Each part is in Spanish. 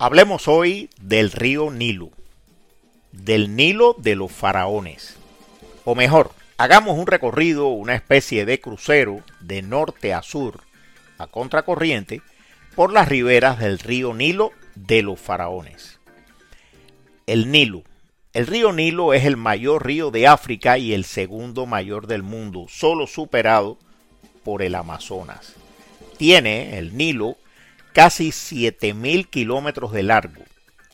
Hablemos hoy del río Nilo, del Nilo de los faraones. O mejor, hagamos un recorrido, una especie de crucero de norte a sur, a contracorriente, por las riberas del río Nilo de los faraones. El Nilo. El río Nilo es el mayor río de África y el segundo mayor del mundo, solo superado por el Amazonas. Tiene el Nilo casi 7.000 kilómetros de largo,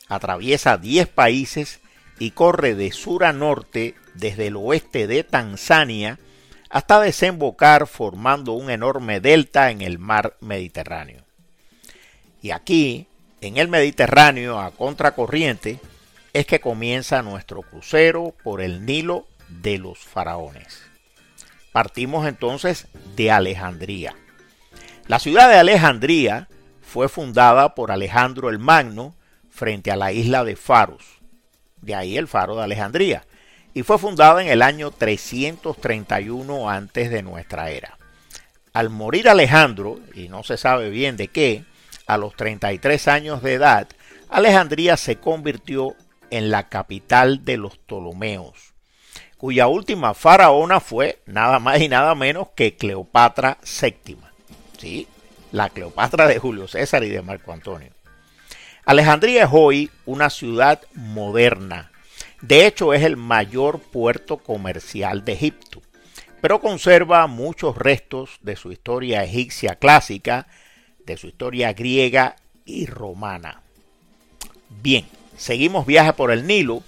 atraviesa 10 países y corre de sur a norte desde el oeste de Tanzania hasta desembocar formando un enorme delta en el mar Mediterráneo. Y aquí, en el Mediterráneo a contracorriente, es que comienza nuestro crucero por el Nilo de los faraones. Partimos entonces de Alejandría. La ciudad de Alejandría fue fundada por Alejandro el Magno frente a la isla de Faros, de ahí el faro de Alejandría, y fue fundada en el año 331 antes de nuestra era. Al morir Alejandro, y no se sabe bien de qué, a los 33 años de edad, Alejandría se convirtió en la capital de los Ptolomeos, cuya última faraona fue nada más y nada menos que Cleopatra VII. Sí, la Cleopatra de Julio César y de Marco Antonio. Alejandría es hoy una ciudad moderna. De hecho, es el mayor puerto comercial de Egipto, pero conserva muchos restos de su historia egipcia clásica, de su historia griega y romana. Bien, seguimos viaje por el Nilo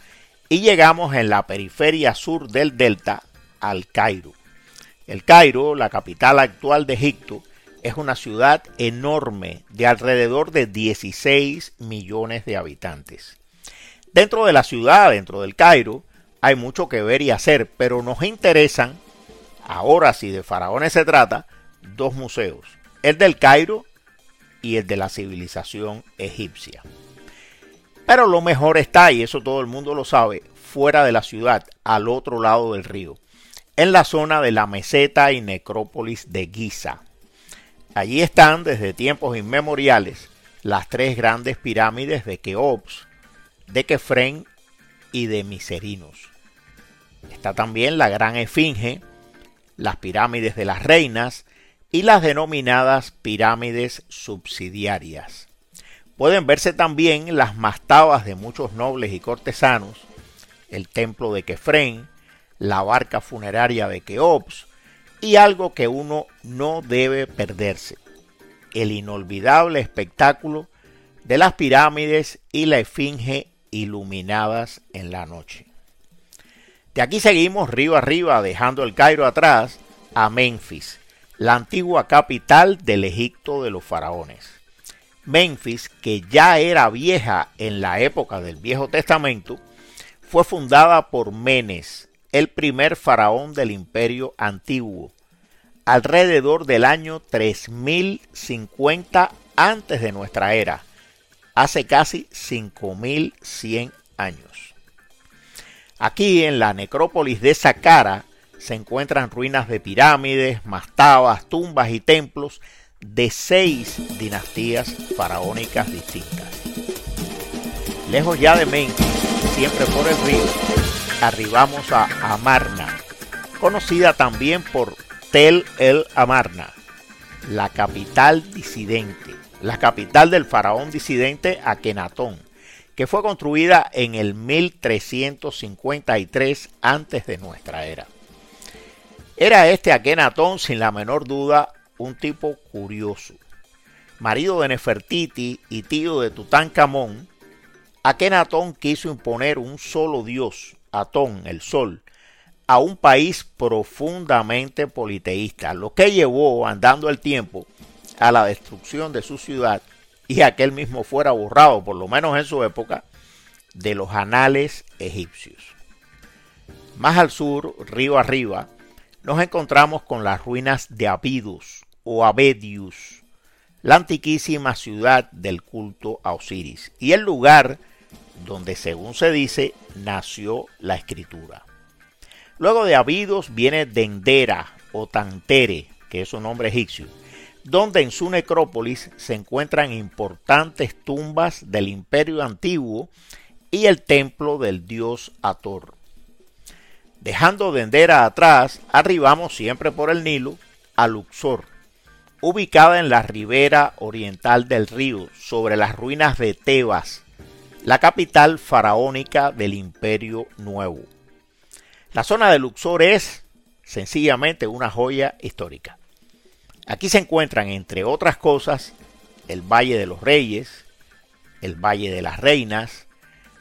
y llegamos en la periferia sur del delta al Cairo. El Cairo, la capital actual de Egipto, es una ciudad enorme de alrededor de 16 millones de habitantes. Dentro de la ciudad, dentro del Cairo, hay mucho que ver y hacer, pero nos interesan, ahora si de faraones se trata, dos museos, el del Cairo y el de la civilización egipcia. Pero lo mejor está, y eso todo el mundo lo sabe, fuera de la ciudad, al otro lado del río, en la zona de la meseta y necrópolis de Giza. Allí están desde tiempos inmemoriales las tres grandes pirámides de Keops, de Kefren y de Miserinos. Está también la gran esfinge, las pirámides de las reinas y las denominadas pirámides subsidiarias. Pueden verse también las mastabas de muchos nobles y cortesanos, el templo de Kefren, la barca funeraria de Keops, y algo que uno no debe perderse, el inolvidable espectáculo de las pirámides y la esfinge iluminadas en la noche. De aquí seguimos río arriba, dejando el Cairo atrás, a Memphis, la antigua capital del Egipto de los faraones. Memphis, que ya era vieja en la época del Viejo Testamento, fue fundada por Menes, el primer faraón del imperio antiguo, alrededor del año 3050 antes de nuestra era, hace casi 5100 años. Aquí en la necrópolis de Saqqara se encuentran ruinas de pirámides, mastabas, tumbas y templos de seis dinastías faraónicas distintas. Lejos ya de Memphis, siempre por el río, arribamos a Amarna, conocida también por Tel el Amarna, la capital disidente, la capital del faraón disidente Akenatón, que fue construida en el 1353 antes de nuestra era. Era este Akenatón sin la menor duda un tipo curioso. Marido de Nefertiti y tío de Tutankamón, Akenatón quiso imponer un solo dios, Atón, el sol, a un país profundamente politeísta, lo que llevó, andando el tiempo, a la destrucción de su ciudad y a que mismo fuera borrado, por lo menos en su época, de los anales egipcios. Más al sur, río arriba, nos encontramos con las ruinas de Abidos o Abedius, la antiquísima ciudad del culto a Osiris, y el lugar donde según se dice nació la escritura. Luego de Abidos viene Dendera o Tantere, que es un nombre egipcio. donde en su necrópolis se encuentran importantes tumbas del imperio antiguo y el templo del dios Ator. Dejando Dendera atrás, arribamos siempre por el Nilo a Luxor, ubicada en la ribera oriental del río, sobre las ruinas de Tebas, la capital faraónica del Imperio Nuevo. La zona de Luxor es sencillamente una joya histórica. Aquí se encuentran, entre otras cosas, el Valle de los Reyes, el Valle de las Reinas,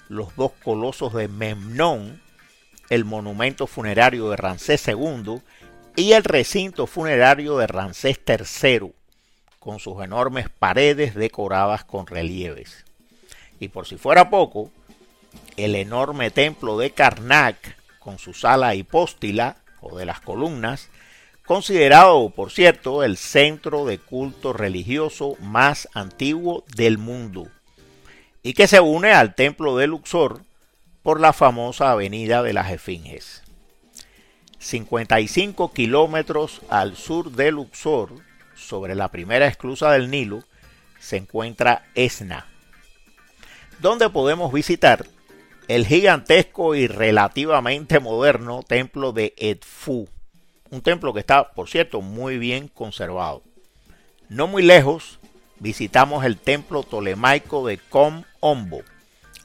los dos colosos de Memnón, el monumento funerario de Ramsés II y el recinto funerario de Ramsés III, con sus enormes paredes decoradas con relieves. Y por si fuera poco, el enorme templo de Karnak, con su sala hipóstila o de las columnas, considerado, por cierto, el centro de culto religioso más antiguo del mundo, y que se une al templo de Luxor por la famosa avenida de las Esfinges. 55 kilómetros al sur de Luxor, sobre la primera esclusa del Nilo, se encuentra Esna, donde podemos visitar el gigantesco y relativamente moderno templo de Edfu, un templo que está, por cierto, muy bien conservado. No muy lejos, visitamos el templo tolemaico de Com Ombo,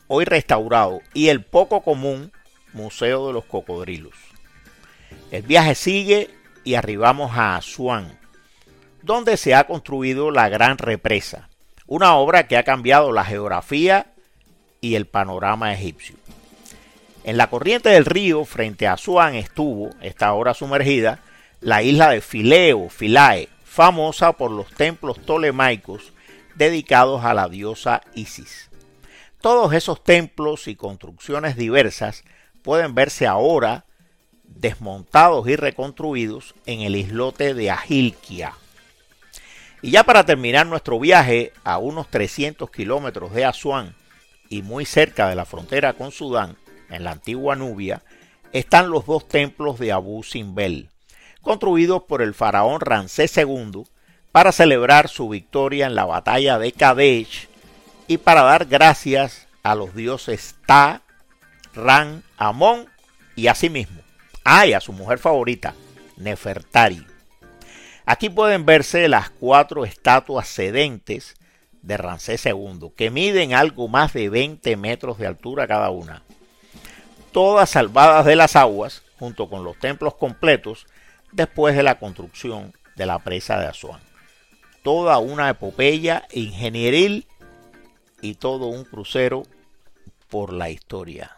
hoy restaurado, y el poco común Museo de los Cocodrilos. El viaje sigue y arribamos a Asuán, donde se ha construido la Gran Represa, una obra que ha cambiado la geografía y el panorama egipcio. En la corriente del río, frente a Asuán, estuvo, esta ahora sumergida, la isla de Fileo, Philae, famosa por los templos tolemaicos dedicados a la diosa Isis. Todos esos templos y construcciones diversas pueden verse ahora desmontados y reconstruidos en el islote de Agilquia. Y ya para terminar nuestro viaje a unos 300 kilómetros de Asuán y muy cerca de la frontera con Sudán, en la antigua Nubia, están los dos templos de Abu Simbel, construidos por el faraón Ramsés II para celebrar su victoria en la batalla de Kadesh y para dar gracias a los dioses Ta, Ran, Amón y a sí mismo. Ah, a su mujer favorita, Nefertari. Aquí pueden verse las cuatro estatuas sedentes de Ramsés II, que miden algo más de 20 metros de altura cada una todas salvadas de las aguas, junto con los templos completos, después de la construcción de la presa de Asuán. Toda una epopeya ingenieril y todo un crucero por la historia.